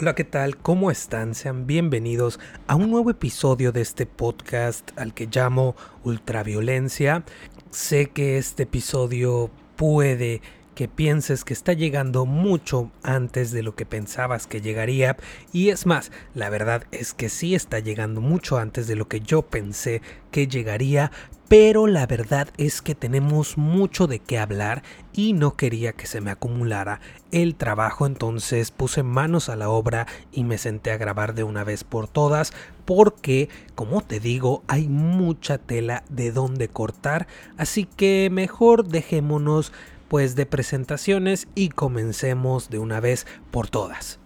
Hola, ¿qué tal? ¿Cómo están? Sean bienvenidos a un nuevo episodio de este podcast al que llamo Ultraviolencia. Sé que este episodio puede que pienses que está llegando mucho antes de lo que pensabas que llegaría y es más, la verdad es que sí está llegando mucho antes de lo que yo pensé que llegaría, pero la verdad es que tenemos mucho de qué hablar y no quería que se me acumulara el trabajo, entonces puse manos a la obra y me senté a grabar de una vez por todas porque, como te digo, hay mucha tela de donde cortar, así que mejor dejémonos pues de presentaciones y comencemos de una vez por todas.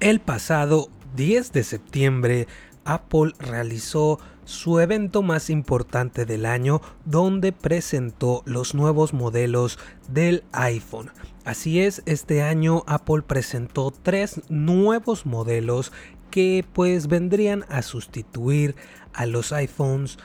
El pasado 10 de septiembre, Apple realizó su evento más importante del año donde presentó los nuevos modelos del iPhone. Así es, este año Apple presentó tres nuevos modelos que pues vendrían a sustituir a los iPhones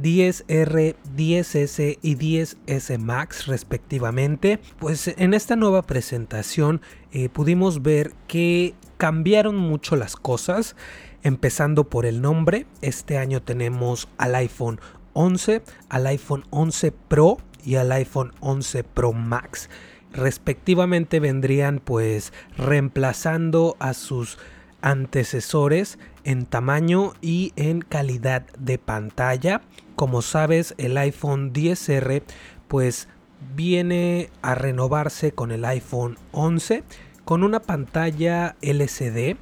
10R, 10S y 10S Max respectivamente. Pues en esta nueva presentación eh, pudimos ver que cambiaron mucho las cosas, empezando por el nombre. Este año tenemos al iPhone 11, al iPhone 11 Pro y al iPhone 11 Pro Max. Respectivamente vendrían pues reemplazando a sus antecesores en tamaño y en calidad de pantalla. Como sabes, el iPhone 10R pues viene a renovarse con el iPhone 11 con una pantalla LCD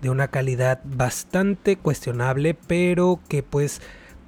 de una calidad bastante cuestionable, pero que pues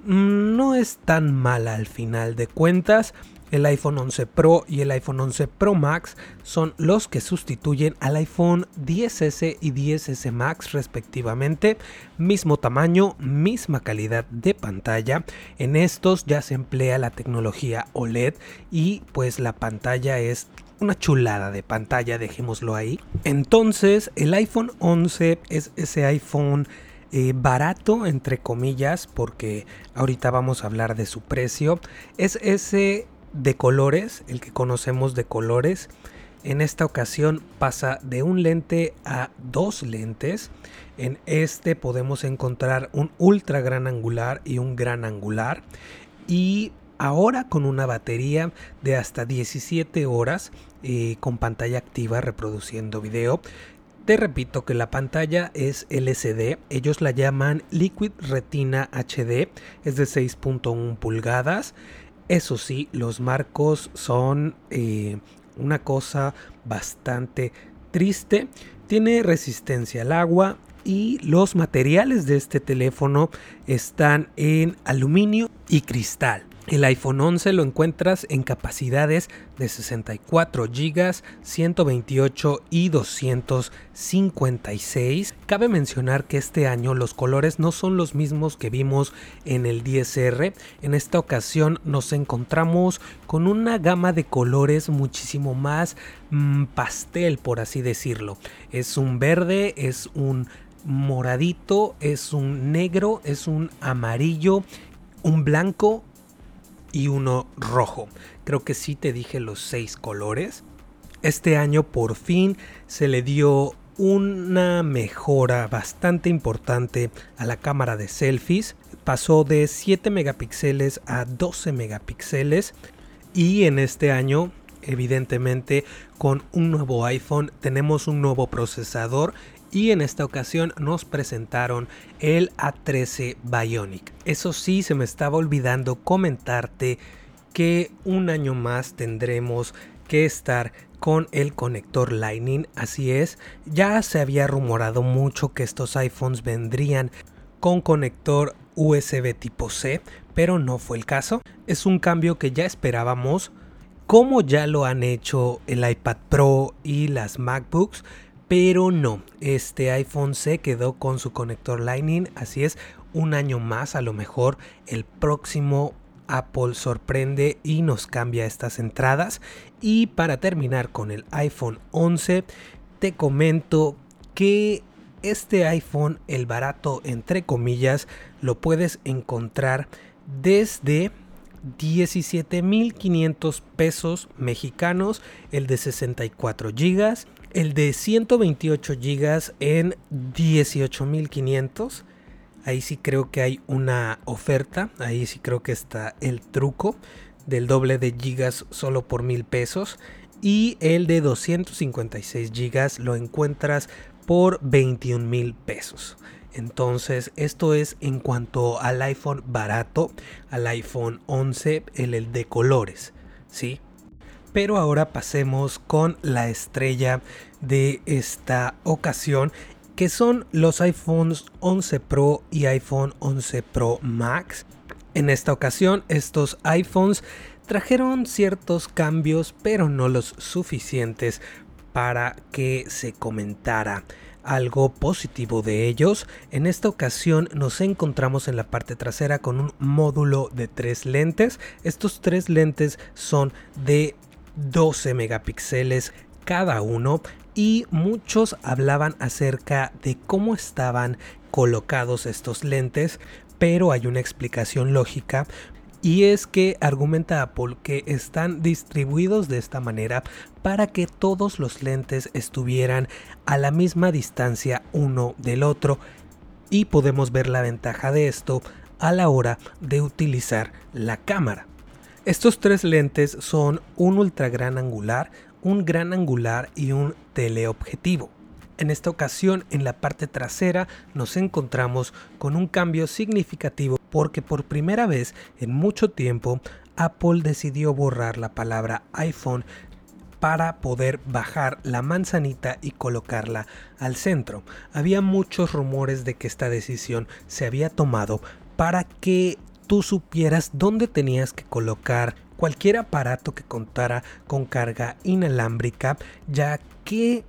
mm, no es tan mala al final de cuentas. El iPhone 11 Pro y el iPhone 11 Pro Max son los que sustituyen al iPhone 10S y 10S Max respectivamente. Mismo tamaño, misma calidad de pantalla. En estos ya se emplea la tecnología OLED y pues la pantalla es una chulada de pantalla, dejémoslo ahí. Entonces el iPhone 11 es ese iPhone eh, barato, entre comillas, porque ahorita vamos a hablar de su precio. Es ese de colores, el que conocemos de colores. En esta ocasión pasa de un lente a dos lentes. En este podemos encontrar un ultra gran angular y un gran angular. Y ahora con una batería de hasta 17 horas eh, con pantalla activa reproduciendo video. Te repito que la pantalla es LCD, ellos la llaman Liquid Retina HD, es de 6.1 pulgadas. Eso sí, los marcos son eh, una cosa bastante triste. Tiene resistencia al agua y los materiales de este teléfono están en aluminio y cristal. El iPhone 11 lo encuentras en capacidades de 64 GB, 128 y 256. Cabe mencionar que este año los colores no son los mismos que vimos en el 10R. En esta ocasión nos encontramos con una gama de colores muchísimo más mm, pastel, por así decirlo. Es un verde, es un moradito, es un negro, es un amarillo, un blanco y uno rojo. Creo que sí te dije los seis colores. Este año por fin se le dio una mejora bastante importante a la cámara de selfies. Pasó de 7 megapíxeles a 12 megapíxeles. Y en este año, evidentemente, con un nuevo iPhone tenemos un nuevo procesador y en esta ocasión nos presentaron el A13 Bionic. Eso sí, se me estaba olvidando comentarte que un año más tendremos que estar con el conector Lightning. Así es, ya se había rumorado mucho que estos iPhones vendrían con conector USB tipo C, pero no fue el caso. Es un cambio que ya esperábamos, como ya lo han hecho el iPad Pro y las MacBooks pero no, este iPhone se quedó con su conector Lightning, así es, un año más a lo mejor el próximo Apple sorprende y nos cambia estas entradas. Y para terminar con el iPhone 11, te comento que este iPhone, el barato entre comillas, lo puedes encontrar desde 17.500 pesos mexicanos, el de 64 gigas, el de 128 gigas en 18.500. Ahí sí creo que hay una oferta, ahí sí creo que está el truco del doble de gigas solo por mil pesos y el de 256 gigas lo encuentras por 21 mil pesos. Entonces, esto es en cuanto al iPhone barato, al iPhone 11, el, el de colores, ¿sí? Pero ahora pasemos con la estrella de esta ocasión, que son los iPhones 11 Pro y iPhone 11 Pro Max. En esta ocasión, estos iPhones trajeron ciertos cambios, pero no los suficientes para que se comentara algo positivo de ellos. En esta ocasión nos encontramos en la parte trasera con un módulo de tres lentes. Estos tres lentes son de 12 megapíxeles cada uno y muchos hablaban acerca de cómo estaban colocados estos lentes, pero hay una explicación lógica y es que argumenta Apple que están distribuidos de esta manera para que todos los lentes estuvieran a la misma distancia uno del otro y podemos ver la ventaja de esto a la hora de utilizar la cámara. Estos tres lentes son un ultra gran angular, un gran angular y un teleobjetivo. En esta ocasión, en la parte trasera, nos encontramos con un cambio significativo porque por primera vez en mucho tiempo Apple decidió borrar la palabra iPhone para poder bajar la manzanita y colocarla al centro. Había muchos rumores de que esta decisión se había tomado para que tú supieras dónde tenías que colocar cualquier aparato que contara con carga inalámbrica, ya que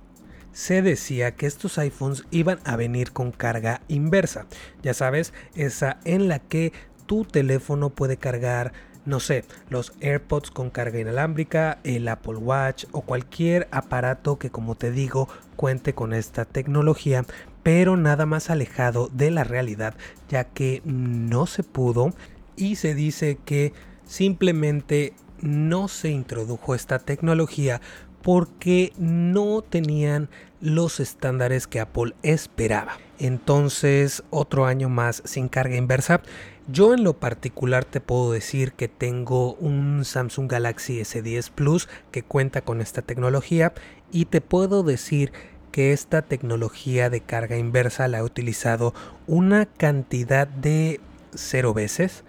se decía que estos iPhones iban a venir con carga inversa. Ya sabes, esa en la que tu teléfono puede cargar no sé, los AirPods con carga inalámbrica, el Apple Watch o cualquier aparato que como te digo cuente con esta tecnología, pero nada más alejado de la realidad, ya que no se pudo y se dice que simplemente no se introdujo esta tecnología porque no tenían los estándares que Apple esperaba. Entonces, otro año más sin carga inversa. Yo en lo particular te puedo decir que tengo un Samsung Galaxy S10 Plus que cuenta con esta tecnología y te puedo decir que esta tecnología de carga inversa la he utilizado una cantidad de cero veces.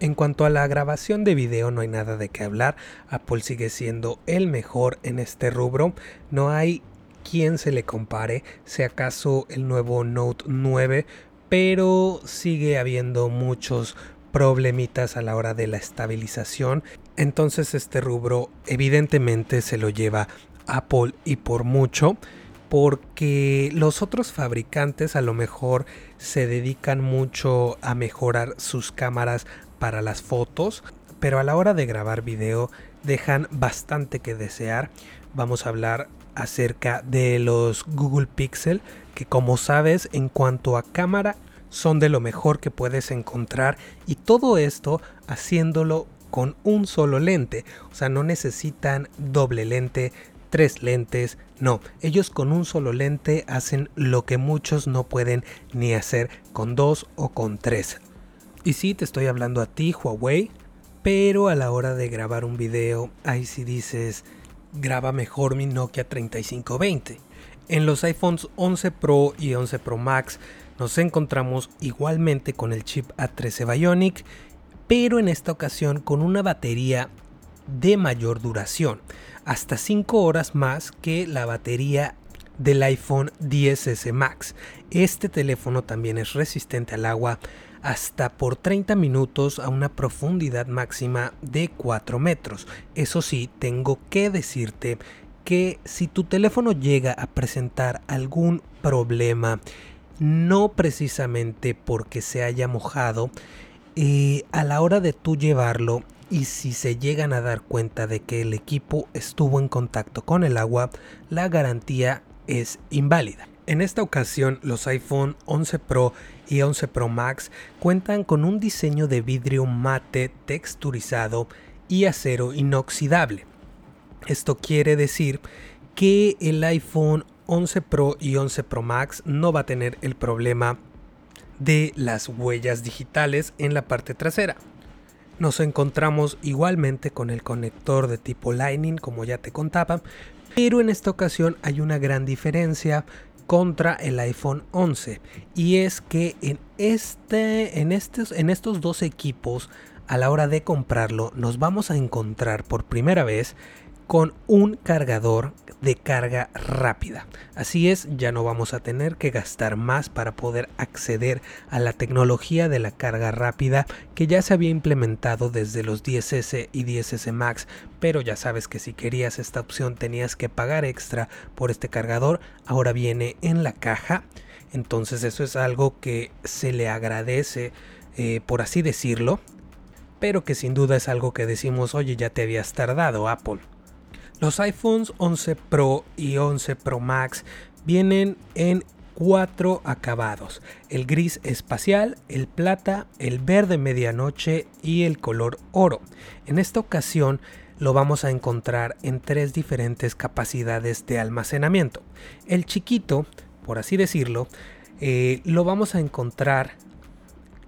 En cuanto a la grabación de video no hay nada de qué hablar, Apple sigue siendo el mejor en este rubro, no hay quien se le compare, si acaso el nuevo Note 9, pero sigue habiendo muchos problemitas a la hora de la estabilización, entonces este rubro evidentemente se lo lleva Apple y por mucho porque los otros fabricantes a lo mejor se dedican mucho a mejorar sus cámaras para las fotos, pero a la hora de grabar video dejan bastante que desear. Vamos a hablar acerca de los Google Pixel, que como sabes en cuanto a cámara son de lo mejor que puedes encontrar y todo esto haciéndolo con un solo lente, o sea, no necesitan doble lente, tres lentes, no, ellos con un solo lente hacen lo que muchos no pueden ni hacer con dos o con tres. Y sí, te estoy hablando a ti, Huawei, pero a la hora de grabar un video, ahí sí dices, graba mejor mi Nokia 3520. En los iPhones 11 Pro y 11 Pro Max nos encontramos igualmente con el chip A13 Bionic, pero en esta ocasión con una batería de mayor duración, hasta 5 horas más que la batería del iPhone 10S Max. Este teléfono también es resistente al agua, hasta por 30 minutos a una profundidad máxima de 4 metros. Eso sí, tengo que decirte que si tu teléfono llega a presentar algún problema, no precisamente porque se haya mojado, eh, a la hora de tú llevarlo y si se llegan a dar cuenta de que el equipo estuvo en contacto con el agua, la garantía es inválida. En esta ocasión, los iPhone 11 Pro y 11 Pro Max cuentan con un diseño de vidrio mate texturizado y acero inoxidable. Esto quiere decir que el iPhone 11 Pro y 11 Pro Max no va a tener el problema de las huellas digitales en la parte trasera. Nos encontramos igualmente con el conector de tipo Lightning como ya te contaba, pero en esta ocasión hay una gran diferencia contra el iPhone 11 y es que en este en estos en estos dos equipos a la hora de comprarlo nos vamos a encontrar por primera vez con un cargador de carga rápida. Así es, ya no vamos a tener que gastar más para poder acceder a la tecnología de la carga rápida que ya se había implementado desde los 10S y 10S Max, pero ya sabes que si querías esta opción tenías que pagar extra por este cargador, ahora viene en la caja, entonces eso es algo que se le agradece, eh, por así decirlo, pero que sin duda es algo que decimos, oye, ya te habías tardado Apple. Los iPhones 11 Pro y 11 Pro Max vienen en cuatro acabados, el gris espacial, el plata, el verde medianoche y el color oro. En esta ocasión lo vamos a encontrar en tres diferentes capacidades de almacenamiento. El chiquito, por así decirlo, eh, lo vamos a encontrar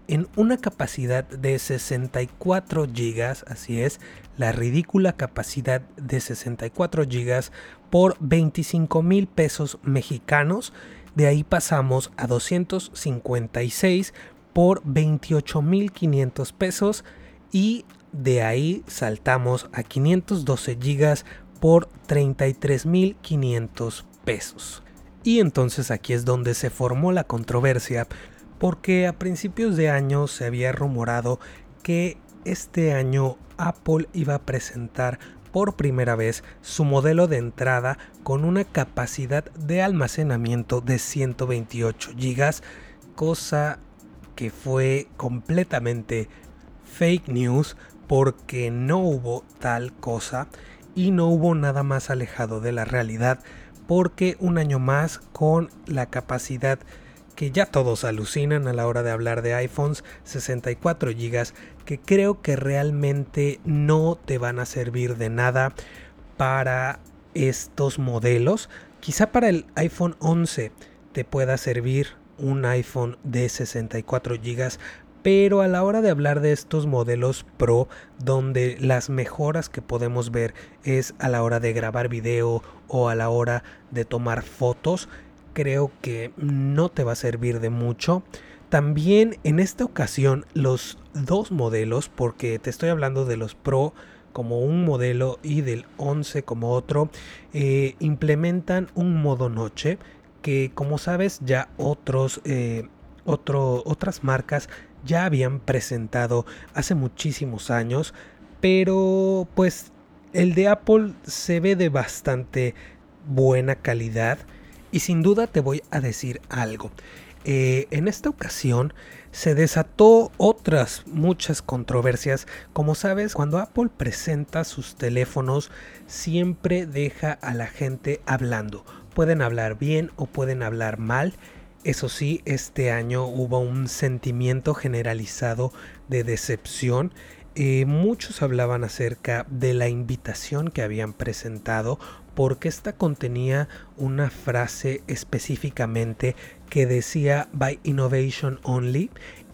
en una capacidad de 64 GB, así es, la ridícula capacidad de 64 GB por 25 mil pesos mexicanos. De ahí pasamos a 256 por 28 mil 500 pesos y de ahí saltamos a 512 GB por 33 mil 500 pesos. Y entonces aquí es donde se formó la controversia porque a principios de año se había rumorado que este año Apple iba a presentar por primera vez su modelo de entrada con una capacidad de almacenamiento de 128 GB, cosa que fue completamente fake news porque no hubo tal cosa y no hubo nada más alejado de la realidad porque un año más con la capacidad que ya todos alucinan a la hora de hablar de iPhones 64 GB que creo que realmente no te van a servir de nada para estos modelos. Quizá para el iPhone 11 te pueda servir un iPhone de 64 GB, pero a la hora de hablar de estos modelos Pro, donde las mejoras que podemos ver es a la hora de grabar video o a la hora de tomar fotos, creo que no te va a servir de mucho. También en esta ocasión los dos modelos, porque te estoy hablando de los Pro como un modelo y del 11 como otro, eh, implementan un modo noche que como sabes ya otros, eh, otras marcas ya habían presentado hace muchísimos años, pero pues el de Apple se ve de bastante buena calidad y sin duda te voy a decir algo. Eh, en esta ocasión se desató otras muchas controversias. Como sabes, cuando Apple presenta sus teléfonos, siempre deja a la gente hablando. Pueden hablar bien o pueden hablar mal. Eso sí, este año hubo un sentimiento generalizado de decepción. Eh, muchos hablaban acerca de la invitación que habían presentado porque esta contenía una frase específicamente que decía by innovation only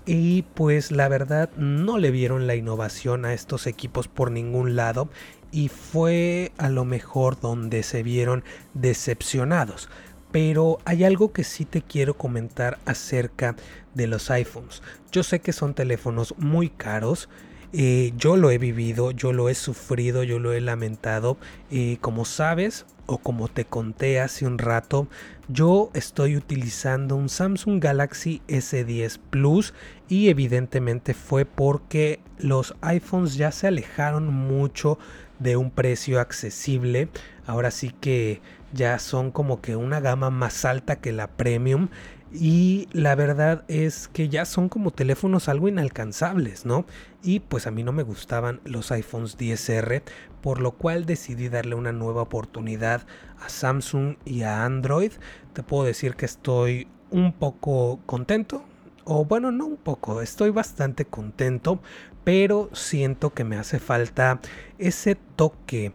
y pues la verdad no le vieron la innovación a estos equipos por ningún lado y fue a lo mejor donde se vieron decepcionados. Pero hay algo que sí te quiero comentar acerca de los iPhones. Yo sé que son teléfonos muy caros, eh, yo lo he vivido, yo lo he sufrido, yo lo he lamentado. y como sabes, o como te conté hace un rato, yo estoy utilizando un Samsung Galaxy S10 Plus y evidentemente fue porque los iPhones ya se alejaron mucho de un precio accesible. Ahora sí que ya son como que una gama más alta que la premium. Y la verdad es que ya son como teléfonos algo inalcanzables, ¿no? Y pues a mí no me gustaban los iPhones 10R, por lo cual decidí darle una nueva oportunidad a Samsung y a Android. Te puedo decir que estoy un poco contento, o bueno, no un poco, estoy bastante contento, pero siento que me hace falta ese toque,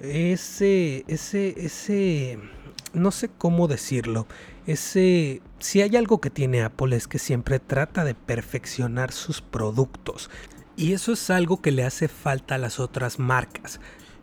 ese, ese, ese, no sé cómo decirlo, ese, si hay algo que tiene Apple es que siempre trata de perfeccionar sus productos. Y eso es algo que le hace falta a las otras marcas.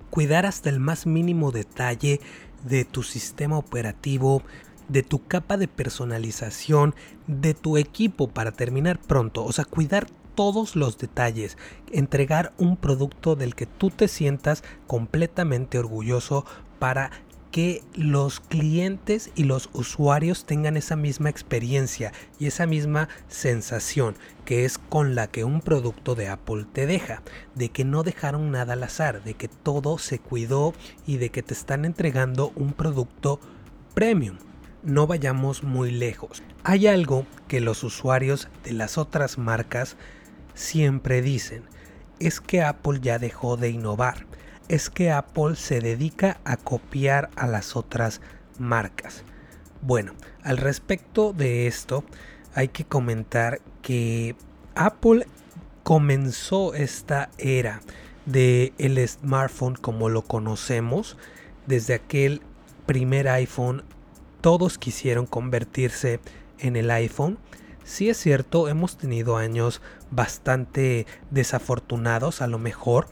Cuidar hasta el más mínimo detalle de tu sistema operativo, de tu capa de personalización, de tu equipo para terminar pronto. O sea, cuidar todos los detalles, entregar un producto del que tú te sientas completamente orgulloso para que los clientes y los usuarios tengan esa misma experiencia y esa misma sensación que es con la que un producto de Apple te deja, de que no dejaron nada al azar, de que todo se cuidó y de que te están entregando un producto premium. No vayamos muy lejos. Hay algo que los usuarios de las otras marcas siempre dicen, es que Apple ya dejó de innovar es que Apple se dedica a copiar a las otras marcas. Bueno, al respecto de esto, hay que comentar que Apple comenzó esta era de el smartphone como lo conocemos desde aquel primer iPhone todos quisieron convertirse en el iPhone sí es cierto hemos tenido años bastante desafortunados a lo mejor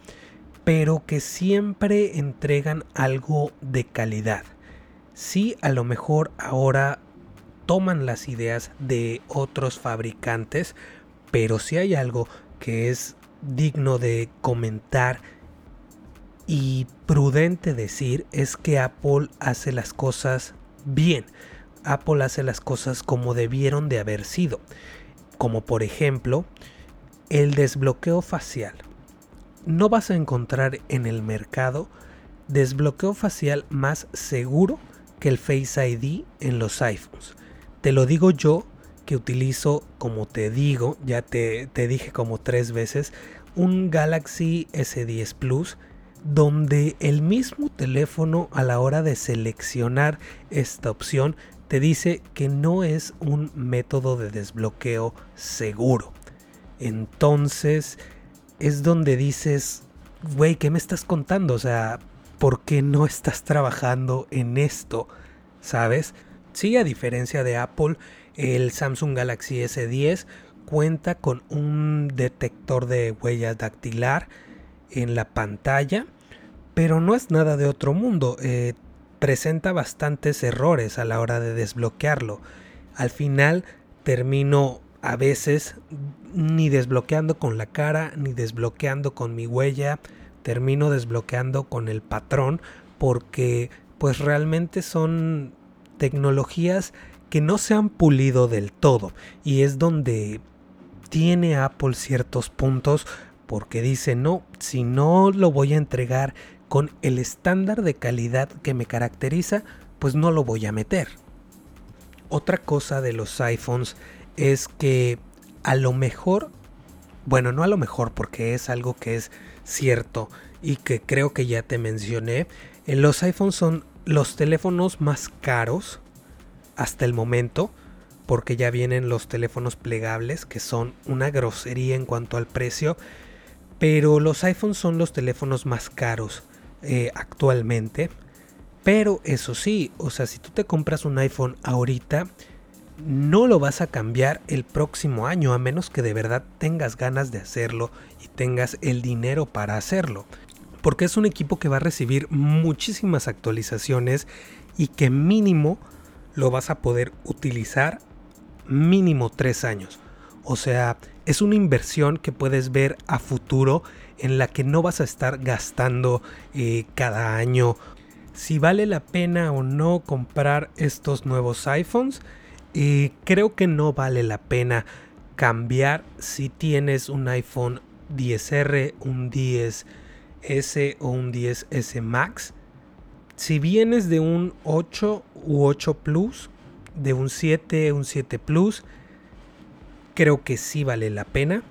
pero que siempre entregan algo de calidad. Sí, a lo mejor ahora toman las ideas de otros fabricantes, pero si hay algo que es digno de comentar y prudente decir es que Apple hace las cosas bien. Apple hace las cosas como debieron de haber sido. Como por ejemplo el desbloqueo facial no vas a encontrar en el mercado desbloqueo facial más seguro que el Face ID en los iPhones. Te lo digo yo que utilizo, como te digo, ya te, te dije como tres veces, un Galaxy S10 Plus donde el mismo teléfono a la hora de seleccionar esta opción te dice que no es un método de desbloqueo seguro. Entonces, es donde dices, güey, ¿qué me estás contando? O sea, ¿por qué no estás trabajando en esto? ¿Sabes? Sí, a diferencia de Apple, el Samsung Galaxy S10 cuenta con un detector de huella dactilar en la pantalla, pero no es nada de otro mundo. Eh, presenta bastantes errores a la hora de desbloquearlo. Al final termino a veces ni desbloqueando con la cara, ni desbloqueando con mi huella, termino desbloqueando con el patrón porque pues realmente son tecnologías que no se han pulido del todo y es donde tiene Apple ciertos puntos porque dice no, si no lo voy a entregar con el estándar de calidad que me caracteriza, pues no lo voy a meter. Otra cosa de los iPhones es que a lo mejor, bueno, no a lo mejor porque es algo que es cierto y que creo que ya te mencioné, eh, los iPhones son los teléfonos más caros hasta el momento porque ya vienen los teléfonos plegables que son una grosería en cuanto al precio pero los iPhones son los teléfonos más caros eh, actualmente. Pero eso sí o sea si tú te compras un iPhone ahorita no lo vas a cambiar el próximo año a menos que de verdad tengas ganas de hacerlo y tengas el dinero para hacerlo. Porque es un equipo que va a recibir muchísimas actualizaciones y que mínimo lo vas a poder utilizar mínimo tres años. O sea, es una inversión que puedes ver a futuro en la que no vas a estar gastando eh, cada año. Si vale la pena o no comprar estos nuevos iPhones, y creo que no vale la pena cambiar si tienes un iPhone 10R, un 10S o un 10S Max. Si vienes de un 8 u 8 Plus, de un 7, un 7 Plus, creo que sí vale la pena.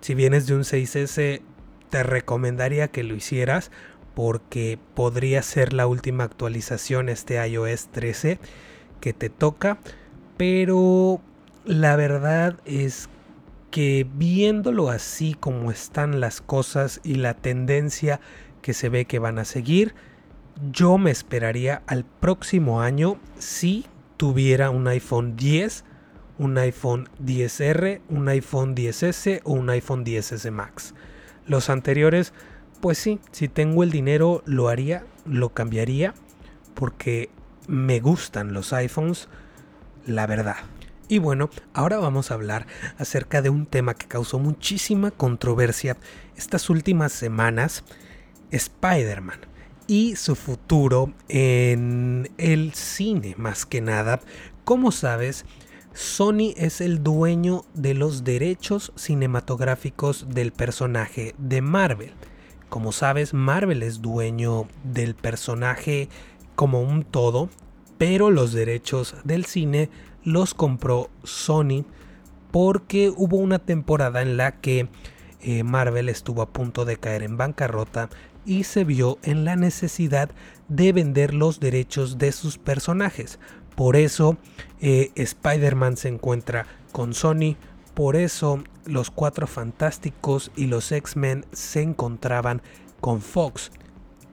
Si vienes de un 6S, te recomendaría que lo hicieras porque podría ser la última actualización este iOS 13 que te toca, pero la verdad es que viéndolo así como están las cosas y la tendencia que se ve que van a seguir, yo me esperaría al próximo año si tuviera un iPhone 10, un iPhone 10R, un iPhone 10S o un iPhone 10S Max. Los anteriores, pues sí, si tengo el dinero lo haría, lo cambiaría, porque me gustan los iPhones, la verdad. Y bueno, ahora vamos a hablar acerca de un tema que causó muchísima controversia estas últimas semanas, Spider-Man y su futuro en el cine más que nada. Como sabes, Sony es el dueño de los derechos cinematográficos del personaje de Marvel. Como sabes, Marvel es dueño del personaje como un todo, pero los derechos del cine los compró Sony porque hubo una temporada en la que eh, Marvel estuvo a punto de caer en bancarrota y se vio en la necesidad de vender los derechos de sus personajes. Por eso eh, Spider-Man se encuentra con Sony, por eso los Cuatro Fantásticos y los X-Men se encontraban con Fox.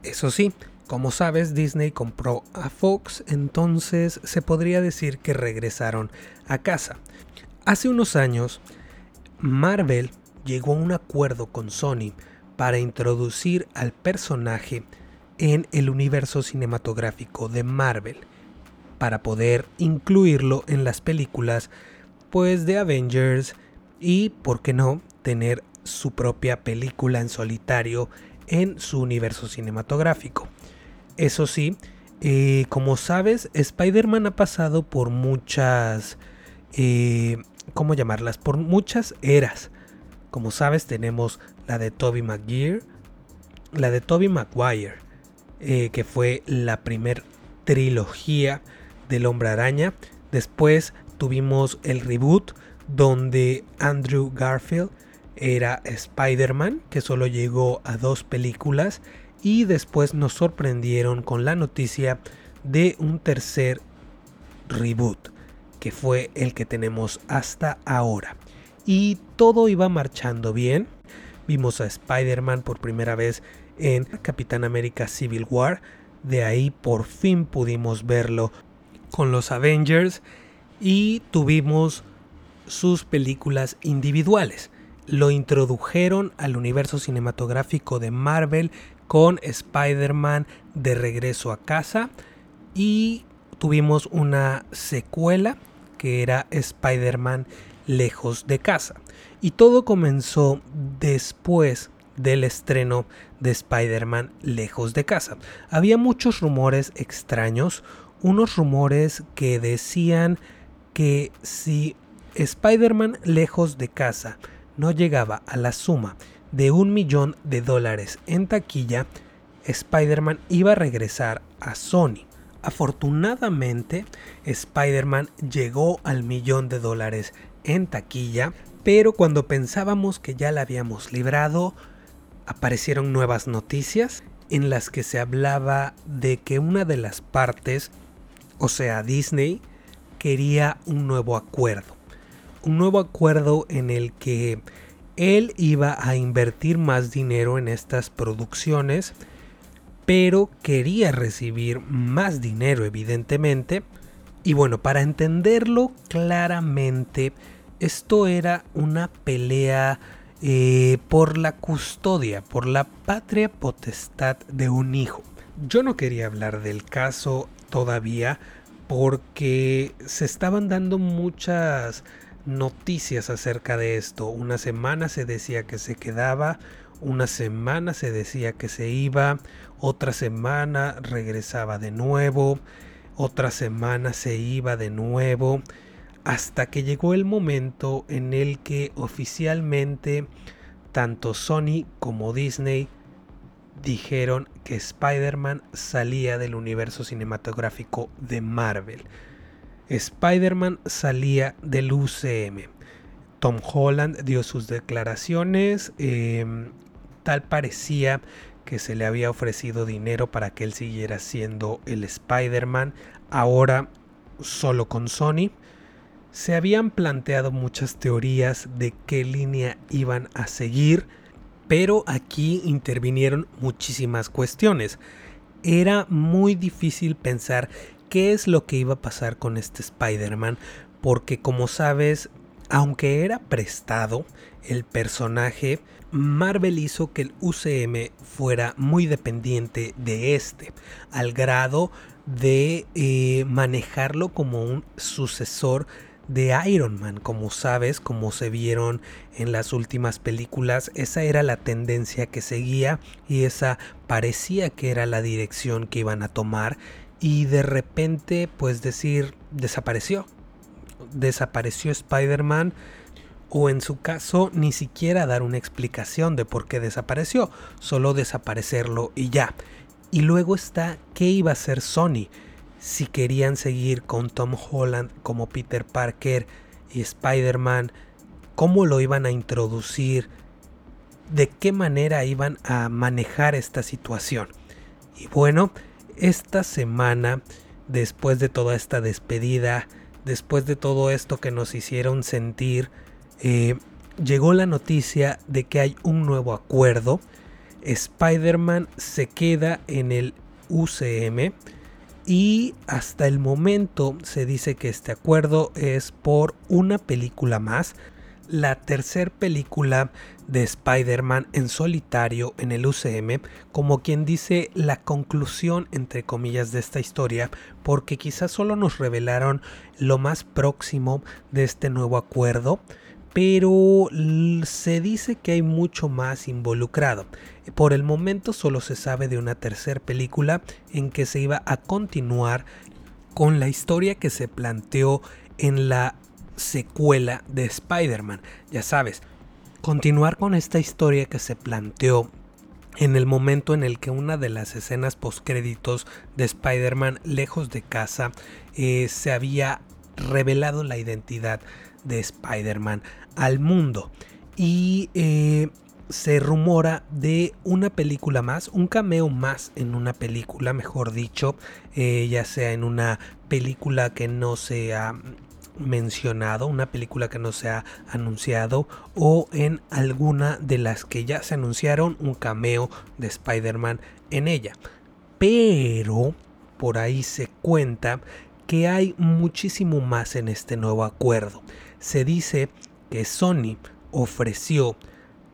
Eso sí, como sabes, Disney compró a Fox, entonces se podría decir que regresaron a casa. Hace unos años, Marvel llegó a un acuerdo con Sony para introducir al personaje en el universo cinematográfico de Marvel, para poder incluirlo en las películas pues de Avengers y, por qué no, tener su propia película en solitario en su universo cinematográfico. Eso sí, eh, como sabes, Spider-Man ha pasado por muchas... Eh, ¿Cómo llamarlas? Por muchas eras. Como sabes, tenemos la de Toby Maguire, la de Toby Maguire, eh, que fue la primer trilogía del Hombre Araña. Después tuvimos el reboot donde Andrew Garfield era Spider-Man, que solo llegó a dos películas y después nos sorprendieron con la noticia de un tercer reboot, que fue el que tenemos hasta ahora. Y todo iba marchando bien. Vimos a Spider-Man por primera vez en Capitán América Civil War. De ahí por fin pudimos verlo con los Avengers y tuvimos sus películas individuales. Lo introdujeron al universo cinematográfico de Marvel con Spider-Man de regreso a casa y tuvimos una secuela que era Spider-Man lejos de casa. Y todo comenzó después del estreno de Spider-Man lejos de casa. Había muchos rumores extraños, unos rumores que decían que si Spider-Man lejos de casa no llegaba a la suma de un millón de dólares en taquilla, Spider-Man iba a regresar a Sony. Afortunadamente, Spider-Man llegó al millón de dólares en taquilla, pero cuando pensábamos que ya la habíamos librado, aparecieron nuevas noticias en las que se hablaba de que una de las partes, o sea Disney, quería un nuevo acuerdo. Un nuevo acuerdo en el que él iba a invertir más dinero en estas producciones, pero quería recibir más dinero evidentemente. Y bueno, para entenderlo claramente, esto era una pelea eh, por la custodia, por la patria potestad de un hijo. Yo no quería hablar del caso todavía porque se estaban dando muchas noticias acerca de esto. Una semana se decía que se quedaba, una semana se decía que se iba, otra semana regresaba de nuevo, otra semana se iba de nuevo, hasta que llegó el momento en el que oficialmente tanto Sony como Disney dijeron que Spider-Man salía del universo cinematográfico de Marvel. Spider-Man salía del UCM. Tom Holland dio sus declaraciones, em, tal parecía que se le había ofrecido dinero para que él siguiera siendo el Spider-Man, ahora solo con Sony. Se habían planteado muchas teorías de qué línea iban a seguir, pero aquí intervinieron muchísimas cuestiones. Era muy difícil pensar qué es lo que iba a pasar con este Spider-Man, porque como sabes, aunque era prestado, el personaje, Marvel hizo que el UCM fuera muy dependiente de este, al grado de eh, manejarlo como un sucesor de Iron Man, como sabes, como se vieron en las últimas películas, esa era la tendencia que seguía y esa parecía que era la dirección que iban a tomar y de repente pues decir desapareció. Desapareció Spider-Man o en su caso ni siquiera dar una explicación de por qué desapareció, solo desaparecerlo y ya. Y luego está qué iba a hacer Sony si querían seguir con Tom Holland como Peter Parker y Spider-Man, cómo lo iban a introducir, de qué manera iban a manejar esta situación. Y bueno, esta semana, después de toda esta despedida, después de todo esto que nos hicieron sentir, eh, llegó la noticia de que hay un nuevo acuerdo. Spider-Man se queda en el UCM y hasta el momento se dice que este acuerdo es por una película más la tercera película de Spider-Man en solitario en el UCM, como quien dice la conclusión entre comillas de esta historia, porque quizás solo nos revelaron lo más próximo de este nuevo acuerdo, pero se dice que hay mucho más involucrado. Por el momento solo se sabe de una tercera película en que se iba a continuar con la historia que se planteó en la secuela de Spider-Man. Ya sabes, continuar con esta historia que se planteó en el momento en el que una de las escenas postcréditos de Spider-Man lejos de casa eh, se había revelado la identidad de Spider-Man al mundo. Y eh, se rumora de una película más, un cameo más en una película, mejor dicho, eh, ya sea en una película que no sea mencionado, una película que no se ha anunciado o en alguna de las que ya se anunciaron un cameo de Spider-Man en ella. Pero por ahí se cuenta que hay muchísimo más en este nuevo acuerdo. Se dice que Sony ofreció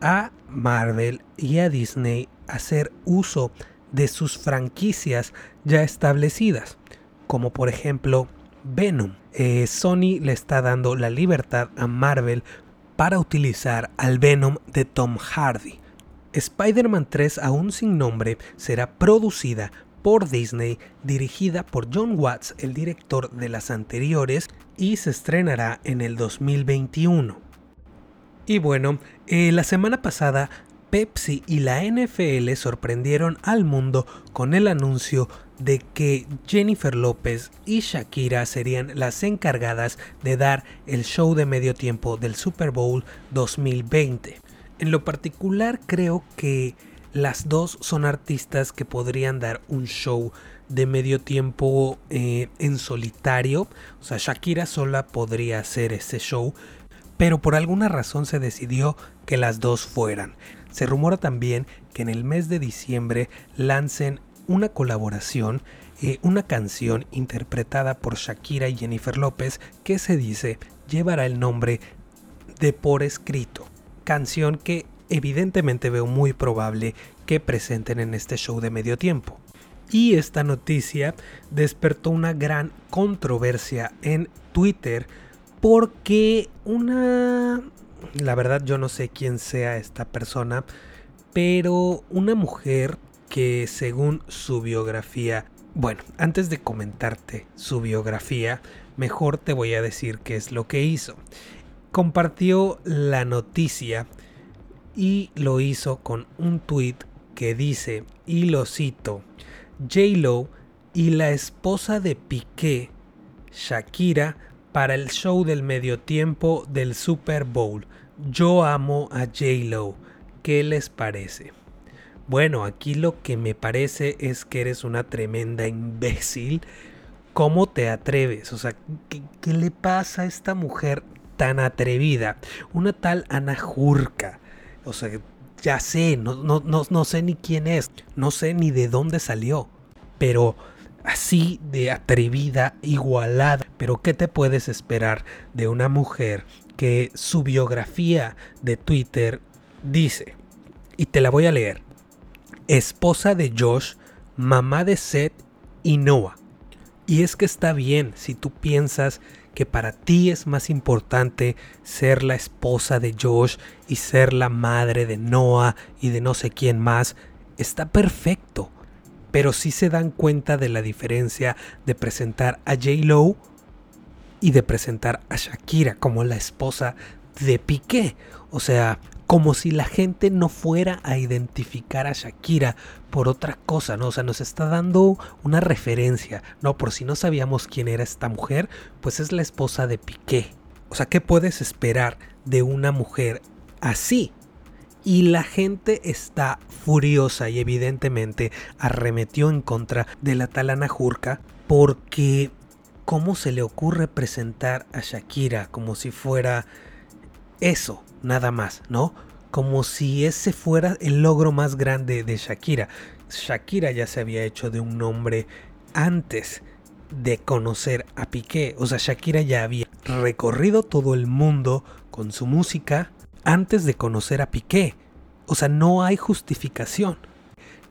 a Marvel y a Disney hacer uso de sus franquicias ya establecidas, como por ejemplo Venom. Eh, Sony le está dando la libertad a Marvel para utilizar al Venom de Tom Hardy. Spider-Man 3, aún sin nombre, será producida por Disney, dirigida por John Watts, el director de las anteriores, y se estrenará en el 2021. Y bueno, eh, la semana pasada Pepsi y la NFL sorprendieron al mundo con el anuncio de que Jennifer López y Shakira serían las encargadas de dar el show de medio tiempo del Super Bowl 2020. En lo particular creo que las dos son artistas que podrían dar un show de medio tiempo eh, en solitario. O sea, Shakira sola podría hacer ese show, pero por alguna razón se decidió que las dos fueran. Se rumora también que en el mes de diciembre lancen una colaboración, eh, una canción interpretada por Shakira y Jennifer López que se dice llevará el nombre de Por Escrito, canción que evidentemente veo muy probable que presenten en este show de medio tiempo. Y esta noticia despertó una gran controversia en Twitter porque una la verdad yo no sé quién sea esta persona, pero una mujer que según su biografía, bueno, antes de comentarte su biografía, mejor te voy a decir qué es lo que hizo. Compartió la noticia y lo hizo con un tweet que dice, y lo cito, J-Lo y la esposa de Piqué, Shakira para el show del medio tiempo del Super Bowl. Yo amo a J-Lo. ¿Qué les parece? Bueno, aquí lo que me parece es que eres una tremenda imbécil. ¿Cómo te atreves? O sea, ¿qué, le pasa a esta mujer tan atrevida? Una tal Ana Jurka. O sea, ya sé, no, no, no, no sé ni quién es, no sé ni de dónde salió. Pero así de atrevida, igualada. Pero ¿qué te puedes esperar de una mujer que su biografía de Twitter dice, y te la voy a leer, esposa de Josh, mamá de Seth y Noah. Y es que está bien si tú piensas que para ti es más importante ser la esposa de Josh y ser la madre de Noah y de no sé quién más, está perfecto pero sí se dan cuenta de la diferencia de presentar a J. Lo y de presentar a Shakira como la esposa de Piqué. O sea, como si la gente no fuera a identificar a Shakira por otra cosa, ¿no? O sea, nos está dando una referencia, ¿no? Por si no sabíamos quién era esta mujer, pues es la esposa de Piqué. O sea, ¿qué puedes esperar de una mujer así? y la gente está furiosa y evidentemente arremetió en contra de la talana Jurka porque ¿cómo se le ocurre presentar a Shakira como si fuera eso, nada más, ¿no? Como si ese fuera el logro más grande de Shakira. Shakira ya se había hecho de un nombre antes de conocer a Piqué. O sea, Shakira ya había recorrido todo el mundo con su música, antes de conocer a Piqué. O sea, no hay justificación.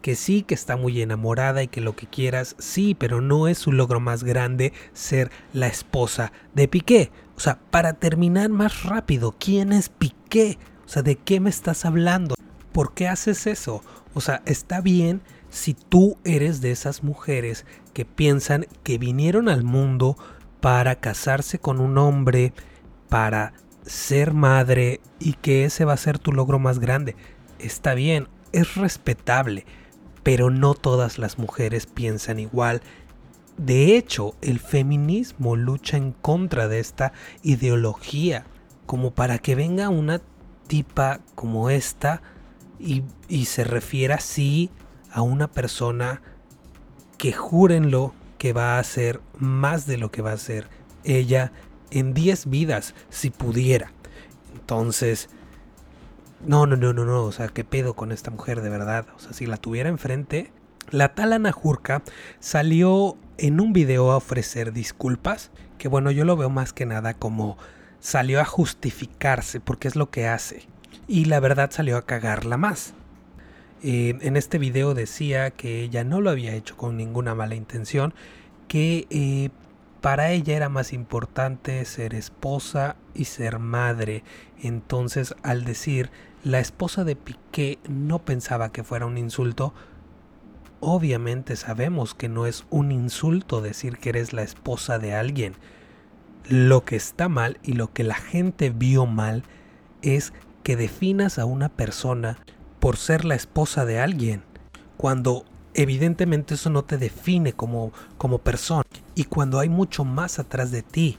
Que sí, que está muy enamorada y que lo que quieras, sí, pero no es su logro más grande ser la esposa de Piqué. O sea, para terminar más rápido, ¿quién es Piqué? O sea, ¿de qué me estás hablando? ¿Por qué haces eso? O sea, está bien si tú eres de esas mujeres que piensan que vinieron al mundo para casarse con un hombre, para ser madre y que ese va a ser tu logro más grande. Está bien, es respetable, pero no todas las mujeres piensan igual. De hecho, el feminismo lucha en contra de esta ideología, como para que venga una tipa como esta y, se refiera así a una persona que júrenlo que va a hacer más de lo que va a hacer ella en 10 vidas si pudiera. Entonces, no, no, no, no, no, o sea, ¿qué pedo con esta mujer de verdad? O sea, si la tuviera enfrente, la tal Ana Jurka salió en un video a ofrecer disculpas, que bueno, yo lo veo más que nada como salió a justificarse porque es lo que hace. Y la verdad salió a cagarla más. Eh, en este video decía que ella no lo había hecho con ninguna mala intención, que eh, para ella era más importante ser esposa y ser madre. Entonces, al decir la esposa de Piqué no pensaba que fuera un insulto, obviamente sabemos que no es un insulto decir que eres la esposa de alguien. Lo que está mal y lo que la gente vio mal es que definas a una persona por ser la esposa de alguien, cuando evidentemente eso no te define como, como persona y cuando hay mucho más atrás de ti.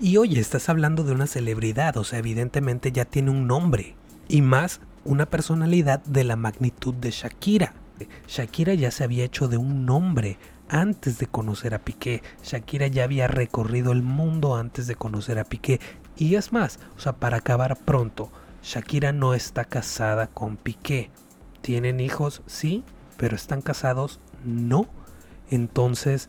Y oye, estás hablando de una celebridad, o sea, evidentemente ya tiene un nombre y más una personalidad de la magnitud de Shakira. Shakira ya se había hecho de un nombre antes de conocer a Piqué. Shakira ya había recorrido el mundo antes de conocer a Piqué. Y es más, o sea, para acabar pronto, Shakira no está casada con Piqué. ¿Tienen hijos? Sí, pero están casados, no. Entonces,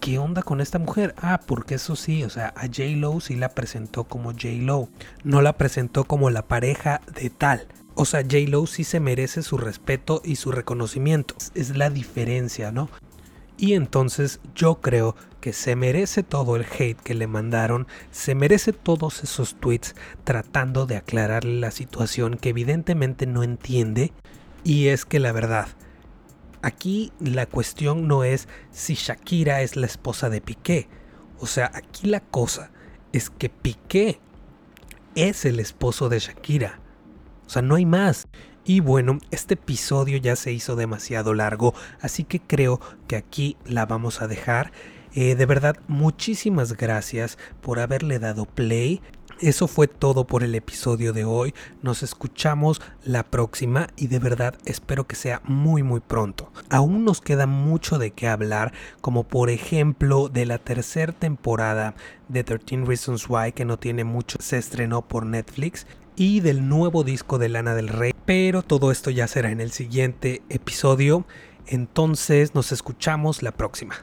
¿qué onda con esta mujer? Ah, porque eso sí, o sea, a J. Lo sí la presentó como J. Lo, no la presentó como la pareja de tal. O sea, J. Lo sí se merece su respeto y su reconocimiento. Es la diferencia, ¿no? Y entonces yo creo que se merece todo el hate que le mandaron, se merece todos esos tweets tratando de aclararle la situación que evidentemente no entiende y es que la verdad, aquí la cuestión no es si Shakira es la esposa de Piqué. O sea, aquí la cosa es que Piqué es el esposo de Shakira. O sea, no hay más. Y bueno, este episodio ya se hizo demasiado largo, así que creo que aquí la vamos a dejar. Eh, de verdad, muchísimas gracias por haberle dado play. Eso fue todo por el episodio de hoy. Nos escuchamos la próxima y de verdad espero que sea muy muy pronto. Aún nos queda mucho de qué hablar, como por ejemplo de la tercera temporada de 13 Reasons Why que no tiene mucho, se estrenó por Netflix y del nuevo disco de Lana del Rey. Pero todo esto ya será en el siguiente episodio. Entonces nos escuchamos la próxima.